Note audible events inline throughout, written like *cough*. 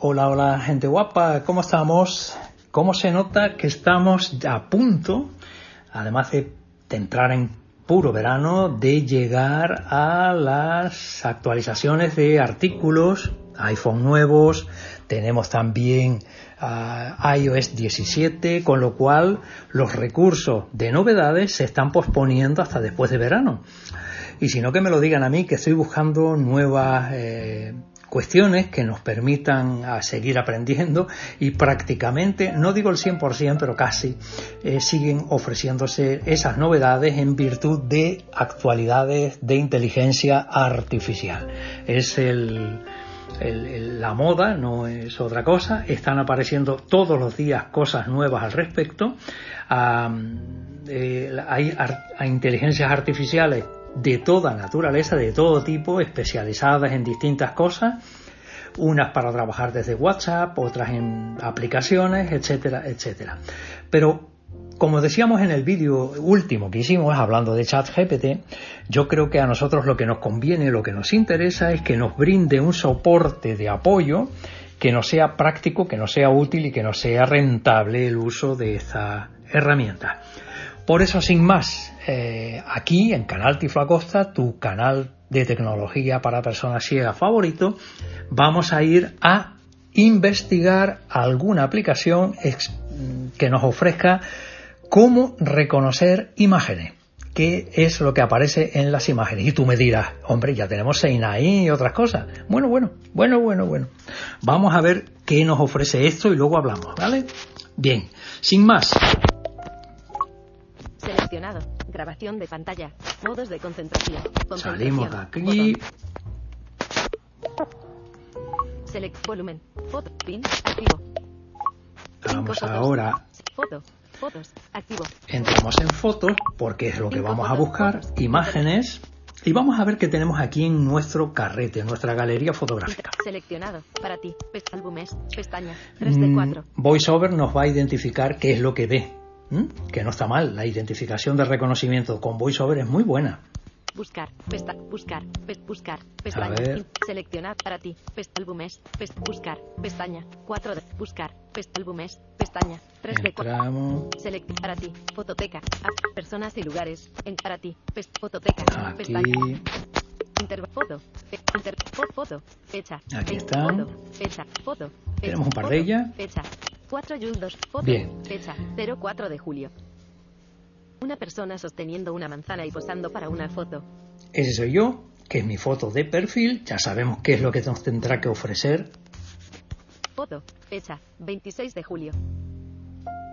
Hola, hola, gente guapa, ¿cómo estamos? ¿Cómo se nota que estamos a punto, además de entrar en puro verano, de llegar a las actualizaciones de artículos iPhone nuevos, tenemos también uh, iOS 17, con lo cual los recursos de novedades se están posponiendo hasta después de verano. Y si no que me lo digan a mí, que estoy buscando nuevas eh, cuestiones que nos permitan a seguir aprendiendo y prácticamente, no digo el 100%, pero casi, eh, siguen ofreciéndose esas novedades en virtud de actualidades de inteligencia artificial. Es el, la moda no es otra cosa, están apareciendo todos los días cosas nuevas al respecto, eh, hay, hay inteligencias artificiales de toda naturaleza, de todo tipo, especializadas en distintas cosas, unas para trabajar desde WhatsApp, otras en aplicaciones, etcétera, etcétera. Pero como decíamos en el vídeo último que hicimos hablando de ChatGPT, yo creo que a nosotros lo que nos conviene, lo que nos interesa es que nos brinde un soporte de apoyo que nos sea práctico, que nos sea útil y que nos sea rentable el uso de esta herramienta. Por eso, sin más, eh, aquí en Canal Tiflacosta, tu canal de tecnología para personas ciegas favorito, vamos a ir a investigar alguna aplicación que nos ofrezca cómo reconocer imágenes. ¿Qué es lo que aparece en las imágenes? Y tú me dirás, hombre, ya tenemos Seinai y otras cosas. Bueno, bueno, bueno, bueno, bueno. Vamos a ver qué nos ofrece esto y luego hablamos, ¿vale? Bien, sin más. Seleccionado. Grabación de pantalla. Modos de concentración. Salimos de aquí. Select volumen. Foto. Pin. Activo. Vamos ahora. Foto. Fotos. Activo. Entramos en fotos porque es lo que vamos a buscar. Imágenes. Y vamos a ver qué tenemos aquí en nuestro carrete, en nuestra galería fotográfica. Seleccionado. Para ti. Álbumes. Pestaña. 3 de 4. Mm, VoiceOver nos va a identificar qué es lo que ve. Que no está mal. La identificación de reconocimiento con VoiceOver es muy buena. Buscar, pesta, buscar, pest, buscar, pestaña, seleccionar para ti, pest, álbumes, pest, buscar, pestaña, 4 de, buscar, pest, álbumes, pestaña, 3 de 4, select, para ti, fototeca, app, personas y lugares, en para ti, pest, fototeca, Aquí. pestaña, inter, foto, inter, foto, fecha, Aquí están. foto, fecha, foto, Tenemos un par de ellas. Fecha, 4 Yul 2, foto, Bien. fecha, 04 de julio. Una persona sosteniendo una manzana y posando para una foto. Ese soy yo, que es mi foto de perfil. Ya sabemos qué es lo que nos tendrá que ofrecer. Foto, fecha, 26 de julio.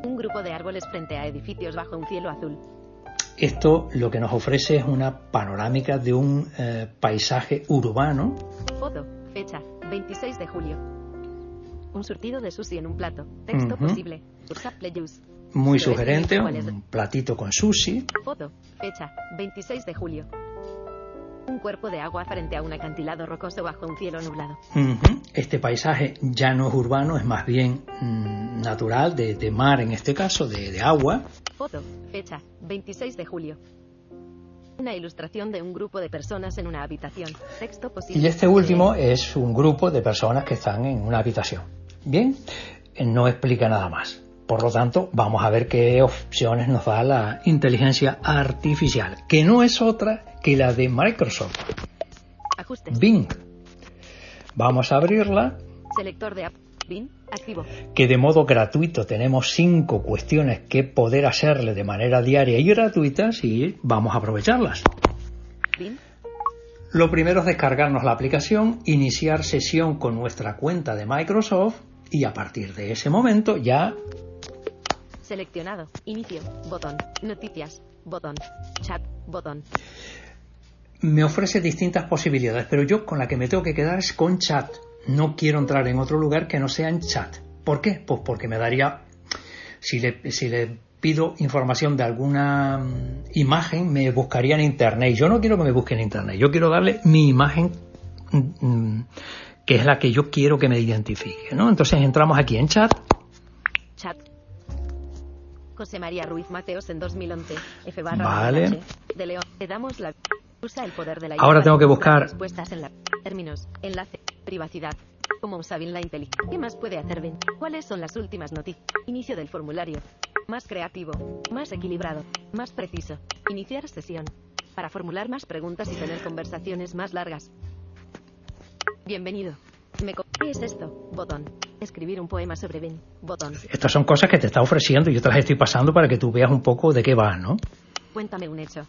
Un grupo de árboles frente a edificios bajo un cielo azul. Esto lo que nos ofrece es una panorámica de un eh, paisaje urbano. Foto, fecha, 26 de julio. Un surtido de sushi en un plato. Texto Ujú. posible. Usable use. Muy sugerente, un platito con sushi. Foto, fecha, 26 de julio. Un cuerpo de agua frente a un acantilado rocoso bajo un cielo nublado. Ujú. Este paisaje ya no es urbano, es más bien mm, natural, de, de mar en este caso, de, de agua. Foto, fecha, 26 de julio. Una ilustración de un grupo de personas en una habitación. Texto posible. Y este último es un grupo de personas que están en una habitación. Bien, no explica nada más. Por lo tanto, vamos a ver qué opciones nos da la inteligencia artificial, que no es otra que la de Microsoft, Ajustes. Bing. Vamos a abrirla. Selector de app. activo. Que de modo gratuito tenemos cinco cuestiones que poder hacerle de manera diaria y gratuitas y vamos a aprovecharlas. Lo primero es descargarnos la aplicación, iniciar sesión con nuestra cuenta de Microsoft y a partir de ese momento ya... Seleccionado. Inicio. Botón. Noticias. Botón. Chat. Botón. Me ofrece distintas posibilidades, pero yo con la que me tengo que quedar es con chat. No quiero entrar en otro lugar que no sea en chat. ¿Por qué? Pues porque me daría... Si le, si le pido información de alguna mm, imagen, me buscaría en Internet. Yo no quiero que me busque en Internet. Yo quiero darle mi imagen mm, mm, que es la que yo quiero que me identifique, ¿no? Entonces entramos aquí en chat. Chat. José María Ruiz Mateos en 2011. F vale. de León. Le damos la usa el poder de la Ahora tengo que buscar respuestas en la términos, enlace, privacidad. ¿Cómo usa bien la inteligencia? ¿Qué más puede hacer Ben? ¿Cuáles son las últimas noticias? Inicio del formulario. Más creativo, más equilibrado, más preciso. Iniciar sesión. Para formular más preguntas y tener conversaciones más largas. Bienvenido. ¿Qué es esto? Botón. Escribir un poema sobre Ben. Botón. Estas son cosas que te está ofreciendo y yo te las estoy pasando para que tú veas un poco de qué va, ¿no? Cuéntame un hecho.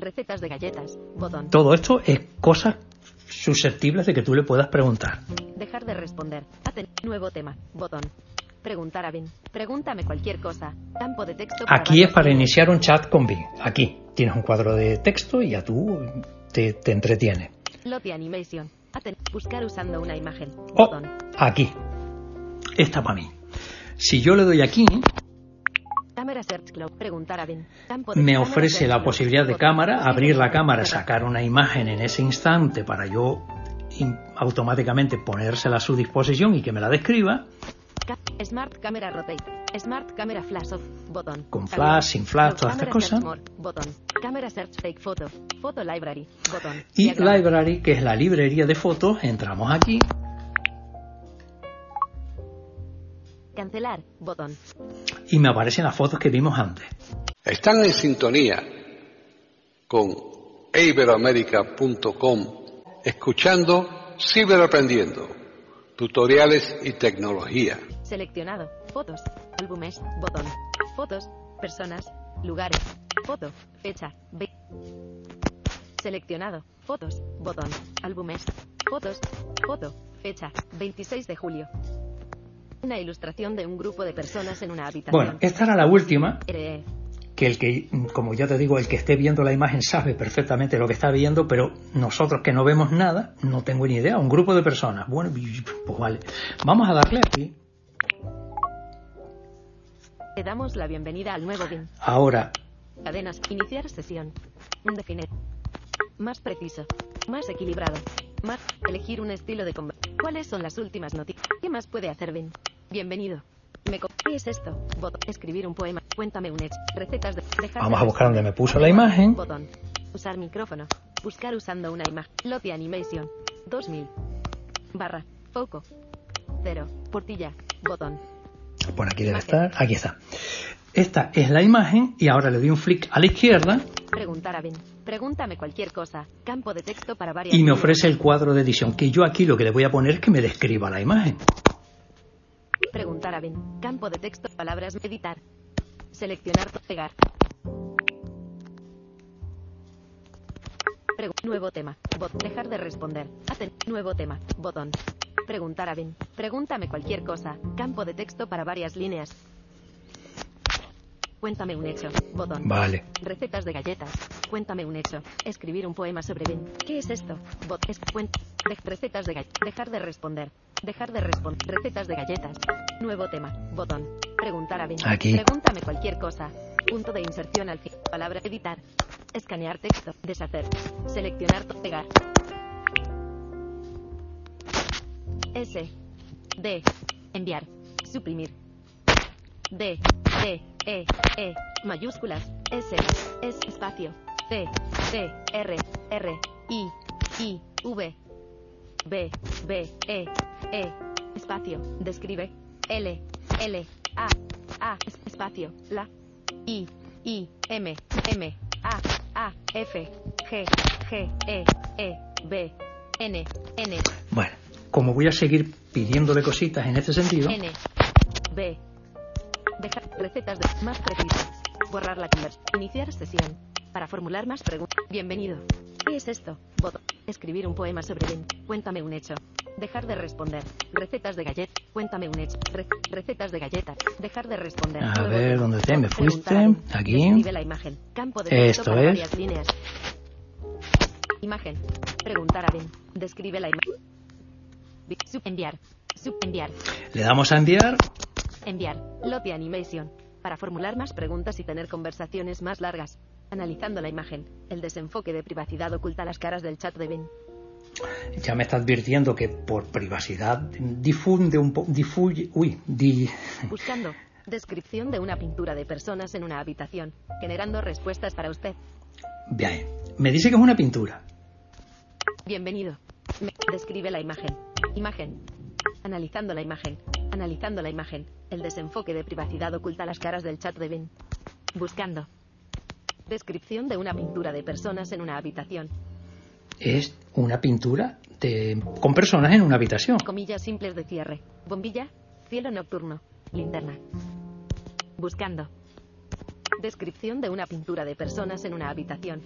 Recetas de galletas. Botón. Todo esto es cosas susceptibles de que tú le puedas preguntar. Dejar de responder. nuevo tema. Botón. Preguntar a Ben. Pregúntame cualquier cosa. Campo de texto. Aquí es para iniciar un chat con Ben. Aquí tienes un cuadro de texto y ya tú te, te entretiene. Animation. Buscar usando una imagen. Oh, aquí. Esta para mí. Si yo le doy aquí, me ofrece la posibilidad de cámara, abrir la cámara, sacar una imagen en ese instante para yo automáticamente ponérsela a su disposición y que me la describa. Smart Camera Rotate. Smart Camera Flash Off. Botón. Con flash, sin flash, todas estas cosas. Botón. Camera Search Fake Photo. Photo Library. Botón. Y Library, que es la librería de fotos, entramos aquí. Cancelar. Botón. Y me aparecen las fotos que vimos antes. Están en sintonía con iberoamerica.com escuchando Ciberaprendiendo tutoriales y tecnología. Seleccionado. Fotos. Álbumes. Botón. Fotos. Personas. Lugares. Foto. Fecha. Seleccionado. Fotos. Botón. Álbumes. Fotos. Foto. Fecha. 26 de julio. Una ilustración de un grupo de personas en una habitación. Bueno, esta era la última. Que el que, como ya te digo, el que esté viendo la imagen sabe perfectamente lo que está viendo, pero nosotros que no vemos nada, no tengo ni idea. Un grupo de personas. Bueno, pues vale. Vamos a darle aquí. Le damos la bienvenida al nuevo BIM. Ahora. Cadenas. Iniciar sesión. Definir. Más preciso. Más equilibrado. Más. Elegir un estilo de conversación. ¿Cuáles son las últimas noticias? ¿Qué más puede hacer Ben? Bienvenido. Me ¿Qué es esto? Botón. Escribir un poema. Cuéntame un hecho. Recetas de... Vamos a buscar donde me puso la imagen. Botón. Usar micrófono. Buscar usando una imagen. Loti Animation. 2000. Barra. Foco. Cero. Portilla. Botón. Por aquí debe estar. Aquí está. Esta es la imagen y ahora le doy un flick a la izquierda. Preguntar a Ben. Pregúntame cualquier cosa. Campo de texto para varias. Y me ofrece el cuadro de edición, que yo aquí lo que le voy a poner es que me describa la imagen. Preguntar a Ben. Campo de texto, palabras, editar. Seleccionar, pegar. nuevo tema. Bot. Dejar de responder. Aten nuevo tema. Botón. Preguntar a Ben. Pregúntame cualquier cosa. Campo de texto para varias líneas. Cuéntame un hecho. Botón. Vale. Recetas de galletas. Cuéntame un hecho. Escribir un poema sobre Ben. ¿Qué es esto? Bot. Es recetas de galletas. Dejar de responder. Dejar de responder. Recetas de galletas. Nuevo tema. Botón. Preguntar a Ben. Aquí. Pregúntame cualquier cosa. Punto de inserción al fin. Palabra editar. Escanear texto. Deshacer. Seleccionar. Pegar. S. D. Enviar. Suprimir. D. D. E, E, mayúsculas, S, S, espacio, C, C, R, R, I, I, V, B, B, E, E, espacio, describe, L, L, A, A, espacio, la, I, I, M, M, A, A, F, G, G, E, E, B, N, N. Bueno, como voy a seguir pidiéndole cositas en este sentido. N, B, dejar recetas de más precisas, borrar la conversación, iniciar sesión, para formular más preguntas. Bienvenido. ¿Qué es esto? Botón. Escribir un poema sobre Ben. Cuéntame un hecho. Dejar de responder. Recetas de galletas. Cuéntame un hecho. recetas de galletas. Dejar de responder. A ver, ¿dónde te me fuiste? Aquí. La imagen. Campo de Esto es. líneas. Imagen. Preguntar a Ben. Describe la imagen. Enviar. Enviar. Le damos a enviar. Enviar. Lobby Animation. Para formular más preguntas y tener conversaciones más largas. Analizando la imagen, el desenfoque de privacidad oculta las caras del chat de Ben. Ya me está advirtiendo que por privacidad difunde un poco. Difuye. Uy, di... Buscando. Descripción de una pintura de personas en una habitación, generando respuestas para usted. Bien. Me dice que es una pintura. Bienvenido. describe la imagen. Imagen. Analizando la imagen. Analizando la imagen. El desenfoque de privacidad oculta las caras del chat de Ben. Buscando. Descripción de una pintura de personas en una habitación. Es una pintura de, con personas en una habitación. Comillas simples de cierre. Bombilla, cielo nocturno, linterna. Buscando. Descripción de una pintura de personas en una habitación.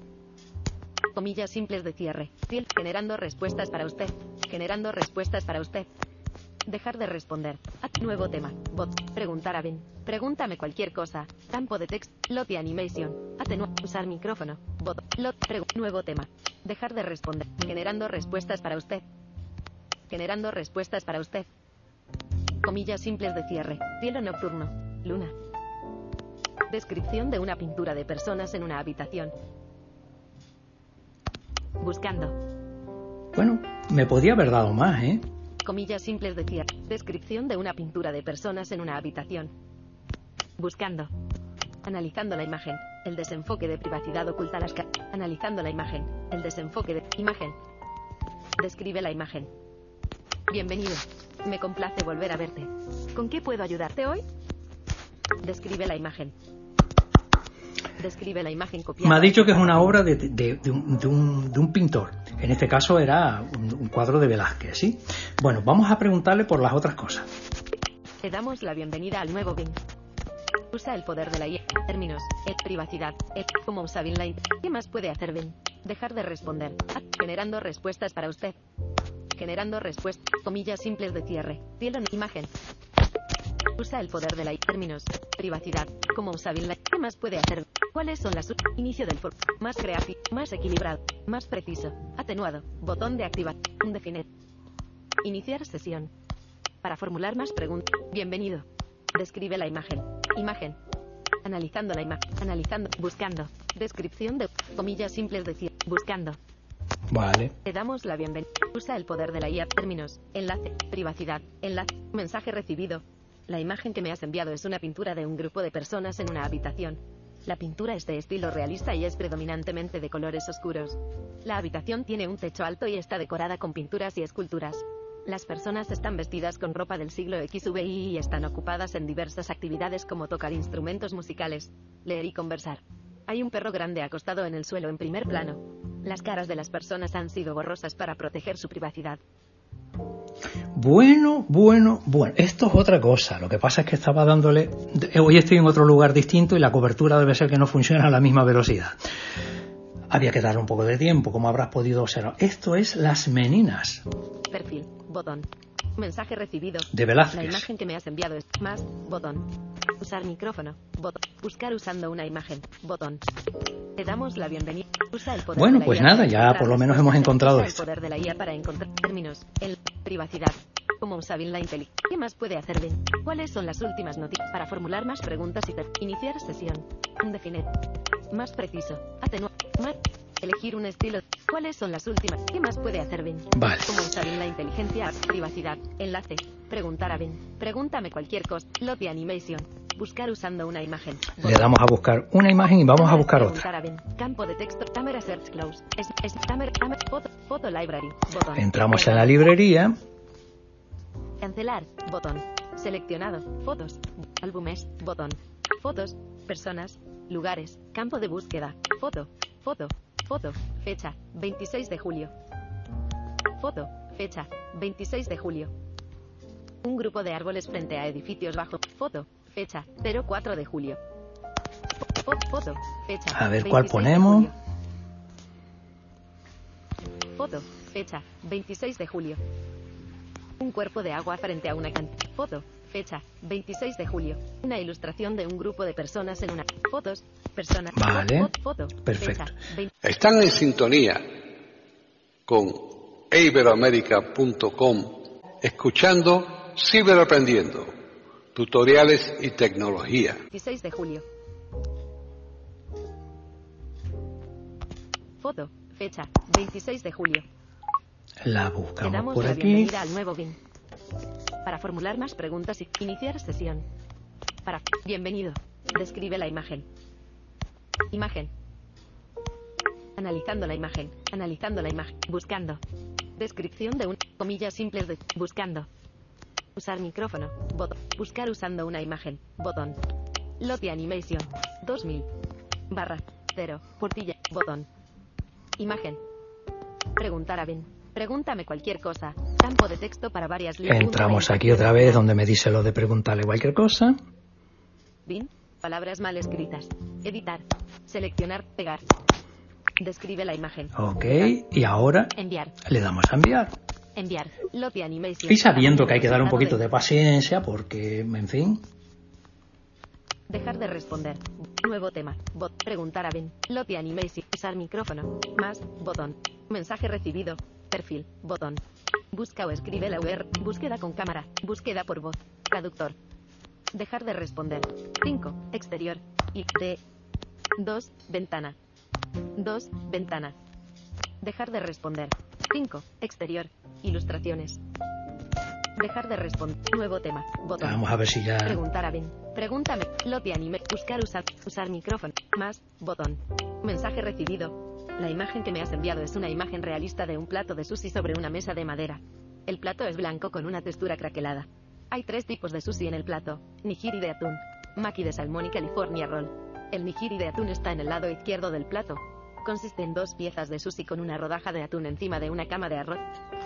Comillas simples de cierre. Generando respuestas para usted. Generando respuestas para usted. Dejar de responder. nuevo tema. Bot. Preguntar a Ben. Pregúntame cualquier cosa. Campo de text. Loti animation. Atenuar. Usar micrófono. Bot. Lot. nuevo tema. Dejar de responder. Generando respuestas para usted. Generando respuestas para usted. Comillas simples de cierre. Cielo nocturno. Luna. Descripción de una pintura de personas en una habitación. Buscando. Bueno, me podía haber dado más, ¿eh? Comillas simples decía. Descripción de una pintura de personas en una habitación. Buscando. Analizando la imagen. El desenfoque de privacidad oculta las Analizando la imagen. El desenfoque de imagen. Describe la imagen. Bienvenido. Me complace volver a verte. ¿Con qué puedo ayudarte hoy? Describe la imagen. Describe la imagen copiada. Me ha dicho que es una obra de, un, pintor. En este caso era un, cuadro de Velázquez, ¿sí? Bueno, vamos a preguntarle por las otras cosas. Le damos la bienvenida al nuevo BIM. Usa el poder de la IA. Términos. El privacidad. El cómo usa BIM ¿Qué más puede hacer BIM? Dejar de responder. Generando respuestas para usted. Generando respuestas. Comillas simples de cierre. Cielo imagen. Usa el poder de la términos. Privacidad. ¿Cómo usa BIM ¿Qué más puede hacer? ¿Cuáles son las inicio del for más creativo, más equilibrado, más preciso, atenuado, botón de activar, definir. Iniciar sesión. Para formular más preguntas. Bienvenido. Describe la imagen. Imagen. Analizando la imagen. Analizando. Buscando. Descripción de comillas simples decir. Buscando. Vale. Te damos la bienvenida. Usa el poder de la IA. Términos. Enlace. Privacidad. Enlace. Mensaje recibido. La imagen que me has enviado es una pintura de un grupo de personas en una habitación. La pintura es de estilo realista y es predominantemente de colores oscuros. La habitación tiene un techo alto y está decorada con pinturas y esculturas. Las personas están vestidas con ropa del siglo XVI y están ocupadas en diversas actividades como tocar instrumentos musicales, leer y conversar. Hay un perro grande acostado en el suelo en primer plano. Las caras de las personas han sido borrosas para proteger su privacidad. Bueno, bueno, bueno. Esto es otra cosa. Lo que pasa es que estaba dándole. Hoy estoy en otro lugar distinto y la cobertura debe ser que no funciona a la misma velocidad. Había que darle un poco de tiempo, como habrás podido observar. Esto es Las Meninas. Perfil, botón. Mensaje recibido. De Velázquez. La imagen que me has enviado es más, botón. Usar micrófono, botón. Buscar usando una imagen, botón. Te damos la bienvenida. Usa el poder bueno, de la pues nada, ya por lo menos hemos encontrado Usa esto. el poder de la IA para encontrar términos. El privacidad. Cómo usa bien la inteligencia. ¿Qué más puede hacer bien? ¿Cuáles son las últimas noticias? Para formular más preguntas y iniciar sesión. Definir. Más preciso. Atenuar. Más. Elegir un estilo. ¿Cuáles son las últimas? ¿Qué más puede hacer Ben? Vale. ¿Cómo usar bien la inteligencia? Privacidad. Enlace. Preguntar a Ben. Pregúntame cualquier cosa. Lobby Animation. Buscar usando una imagen. Le damos a buscar una imagen y vamos a buscar otra. Campo de texto. Search Close. Foto, Library. Entramos en la librería. Cancelar. Botón. Seleccionado. Fotos. Álbumes. Botón. Fotos. Personas. Lugares. Campo de búsqueda. Foto. Foto. Foto. Fecha. 26 de julio. Foto. Fecha, 26 de julio. Un grupo de árboles frente a edificios bajo. Foto, fecha, 04 de julio. Foto, fecha. A ver cuál ponemos. Foto, fecha, 26 de julio. Un cuerpo de agua frente a una cantidad. Foto, fecha, 26 de julio. Una ilustración de un grupo de personas en una. Fotos, personas. Vale. Foto, Perfecto. Están en sintonía con iberoamérica.com escuchando Ciberaprendiendo, tutoriales y tecnología. 26 de julio. Foto, fecha, 26 de julio. La Le buscamos damos por la aquí. bienvenida al nuevo BIM. Para formular más preguntas y iniciar sesión. Para bienvenido. Describe la imagen. Imagen. Analizando la imagen. Analizando la imagen. Buscando. Descripción de un comillas simples de buscando. Usar micrófono. Botón. Buscar usando una imagen. Botón. Lottie Animation. 2000. Barra. 0. Portilla. Botón. Imagen. Preguntar a Ben. Pregúntame cualquier cosa. Campo de texto para varias líneas. Entramos aquí otra vez donde me dice lo de preguntarle cualquier cosa. Bin. Palabras mal escritas. Editar. Seleccionar. Pegar. Describe la imagen. Ok, y ahora Enviar. le damos a enviar. Enviar. Lottie Animation. Y sabiendo que hay que dar un poquito de paciencia porque, en fin, Dejar de responder. Nuevo tema. Bot. Preguntar a Ben. Lottie Animation. Usar micrófono. Más. Botón. Mensaje recibido. Perfil. Botón. Busca o escribe la UR. Búsqueda con cámara. Búsqueda por voz. Traductor. Dejar de responder. 5. Exterior. Y D. 2. Ventana. 2. Ventana. Dejar de responder. 5. Exterior. Ilustraciones. Dejar de responder. Nuevo tema. Botón. vamos a ver si ya... Preguntar a Ben. Pregúntame. Lottie anime. Buscar usar. Usar micrófono. Más. Botón. Mensaje recibido. La imagen que me has enviado es una imagen realista de un plato de sushi sobre una mesa de madera. El plato es blanco con una textura craquelada. Hay tres tipos de sushi en el plato. Nigiri de atún. Maki de salmón y California roll. El nigiri de atún está en el lado izquierdo del plato. Consiste en dos piezas de sushi con una rodaja de atún encima de una cama de arroz.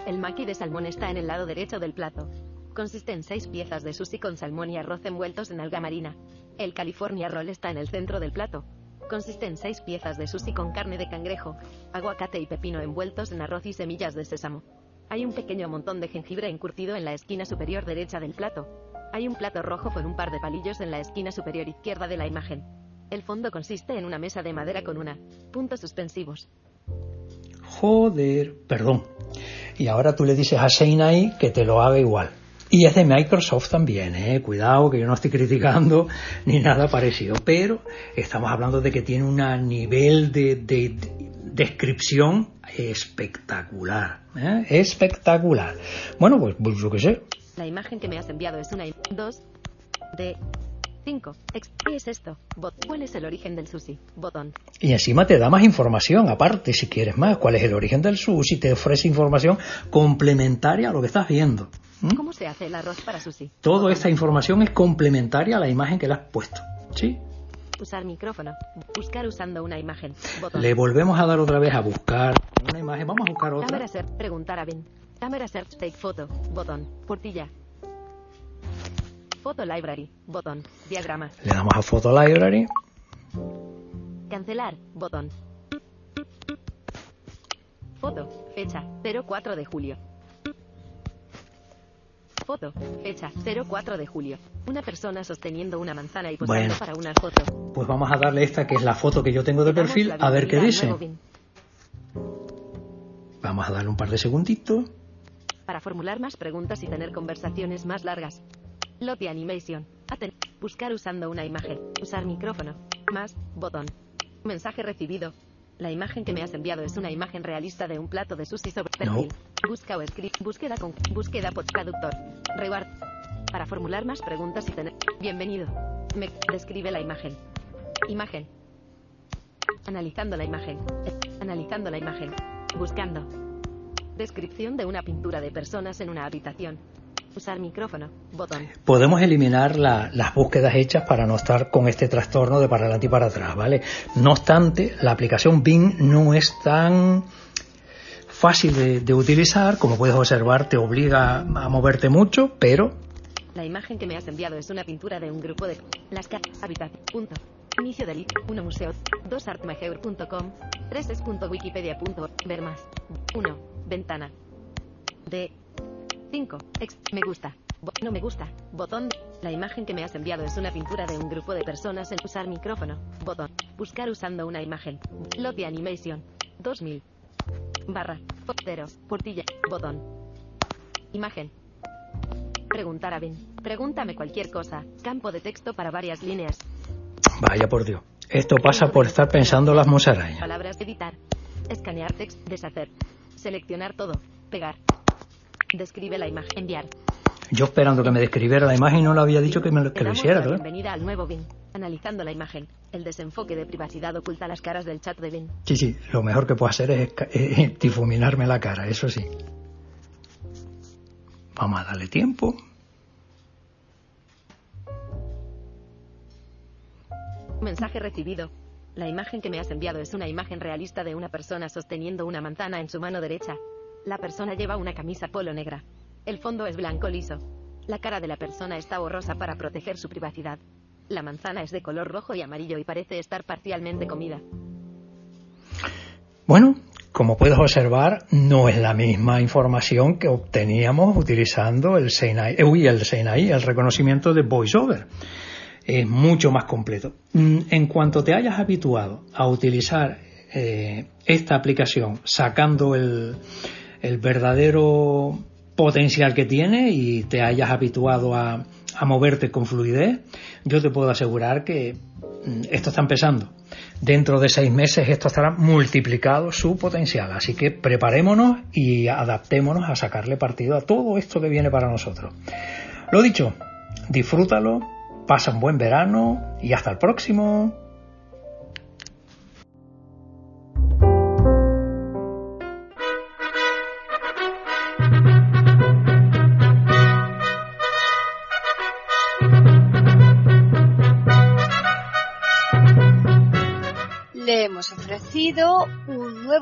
El maki de salmón está en el lado derecho del plato. Consiste en seis piezas de sushi con salmón y arroz envueltos en alga marina. El California Roll está en el centro del plato. Consiste en seis piezas de sushi con carne de cangrejo, aguacate y pepino envueltos en arroz y semillas de sésamo. Hay un pequeño montón de jengibre encurtido en la esquina superior derecha del plato. Hay un plato rojo con un par de palillos en la esquina superior izquierda de la imagen. El fondo consiste en una mesa de madera con una. Puntos suspensivos. Joder, perdón. Y ahora tú le dices a Seinai que te lo haga igual. Y es de Microsoft también, ¿eh? Cuidado, que yo no estoy criticando *laughs* ni nada parecido, pero estamos hablando de que tiene un nivel de, de- de descripción espectacular, ¿eh? Espectacular. Bueno, pues, pues yo qué sé. La imagen que me has enviado es una 2 de 5. ¿Qué es esto? ¿Cuál es el origen del sushi? Botón. Y encima te da más información, aparte, si quieres más, cuál es el origen del sushi, te ofrece información complementaria a lo que estás viendo. ¿Mm? ¿Cómo se hace el arroz para sushi? Toda esta información es complementaria a la imagen que le has puesto. ¿Sí? Usar micrófono. Buscar usando una imagen. Botón. Le volvemos a dar otra vez a buscar una imagen. Vamos a buscar otra. Cámara search. Preguntar a Ben. Cámara search. Take photo. Botón. Portilla. Photo library. Botón. Diagrama. Le damos a Photo Library. Cancelar. Botón. Foto. Fecha. 04 de julio. Foto. Fecha. 04 de julio. Una persona sosteniendo una manzana y posando Bueno. para una foto. Pues vamos a darle esta que es la foto que yo tengo de perfil, a ver qué dice. Vamos a darle un par de segunditos. Para formular más preguntas y tener conversaciones más largas. Lottie Animation. Aten- Buscar usando una imagen. Usar micrófono. Más. Botón. Mensaje recibido. La imagen que me has enviado es una imagen realista de un plato de sushi sobre perfil. Busca o escribe. Búsqueda con. Búsqueda por traductor. Reward. Para formular más preguntas y tener. Bienvenido. Me describe la imagen. Imagen. Analizando la imagen. Analizando la imagen. Buscando. Descripción de una pintura de personas en una habitación. Usar micrófono. Botón. Podemos eliminar la- las búsquedas hechas para no estar con este trastorno de para adelante y para atrás, ¿vale? No obstante, la aplicación Bing no es tan fácil de, utilizar, como puedes observar, te obliga a moverte mucho, pero... La imagen que me has enviado es una pintura de un grupo de... Las habitación. Punto. Inicio del 1 museo. 2 artmajeur.com. 3 es.wikipedia.org. Ver más. 1. Ventana. De 5. Ex. Me gusta. no me gusta. Botón. La imagen que me has enviado es una pintura de un grupo de personas en usar micrófono. Botón. Buscar usando una imagen. Lobby Animation. 2000. Barra. Cero. Portilla. Botón. Imagen. Preguntar a Ben. Pregúntame cualquier cosa. Campo de texto para varias líneas. Vaya por Dios. Esto pasa por estar pensando las musarañas. Palabras editar. Escanear text. Deshacer. Seleccionar todo. Pegar. Describe la imagen. Enviar. Yo esperando que me describiera la imagen y no le había dicho que, me, que lo hiciera, ¿verdad? Bienvenida al nuevo BIN. Analizando la imagen. El desenfoque de privacidad oculta las caras del chat de BIN. Sí, sí. Lo mejor que puedo hacer es difuminarme la cara, eso sí. Vamos a darle tiempo. Mensaje recibido. La imagen que me has enviado es una imagen realista de una persona sosteniendo una manzana en su mano derecha. La persona lleva una camisa polo negra. El fondo es blanco liso. La cara de la persona está borrosa para proteger su privacidad. La manzana es de color rojo y amarillo y parece estar parcialmente comida. Bueno, como puedes observar, no es la misma información que obteníamos utilizando el SENAI, eh, el SENAI, el reconocimiento de VoiceOver es mucho más completo. Mm, en cuanto te hayas habituado a utilizar eh, esta aplicación sacando el, verdadero potencial que tiene y te hayas habituado a, moverte con fluidez, yo te puedo asegurar que mm, esto está empezando. Dentro de seis meses esto estará multiplicado su potencial. Así que preparémonos y adaptémonos a sacarle partido a todo esto que viene para nosotros. Lo dicho, disfrútalo, Pasa un buen verano y hasta el próximo.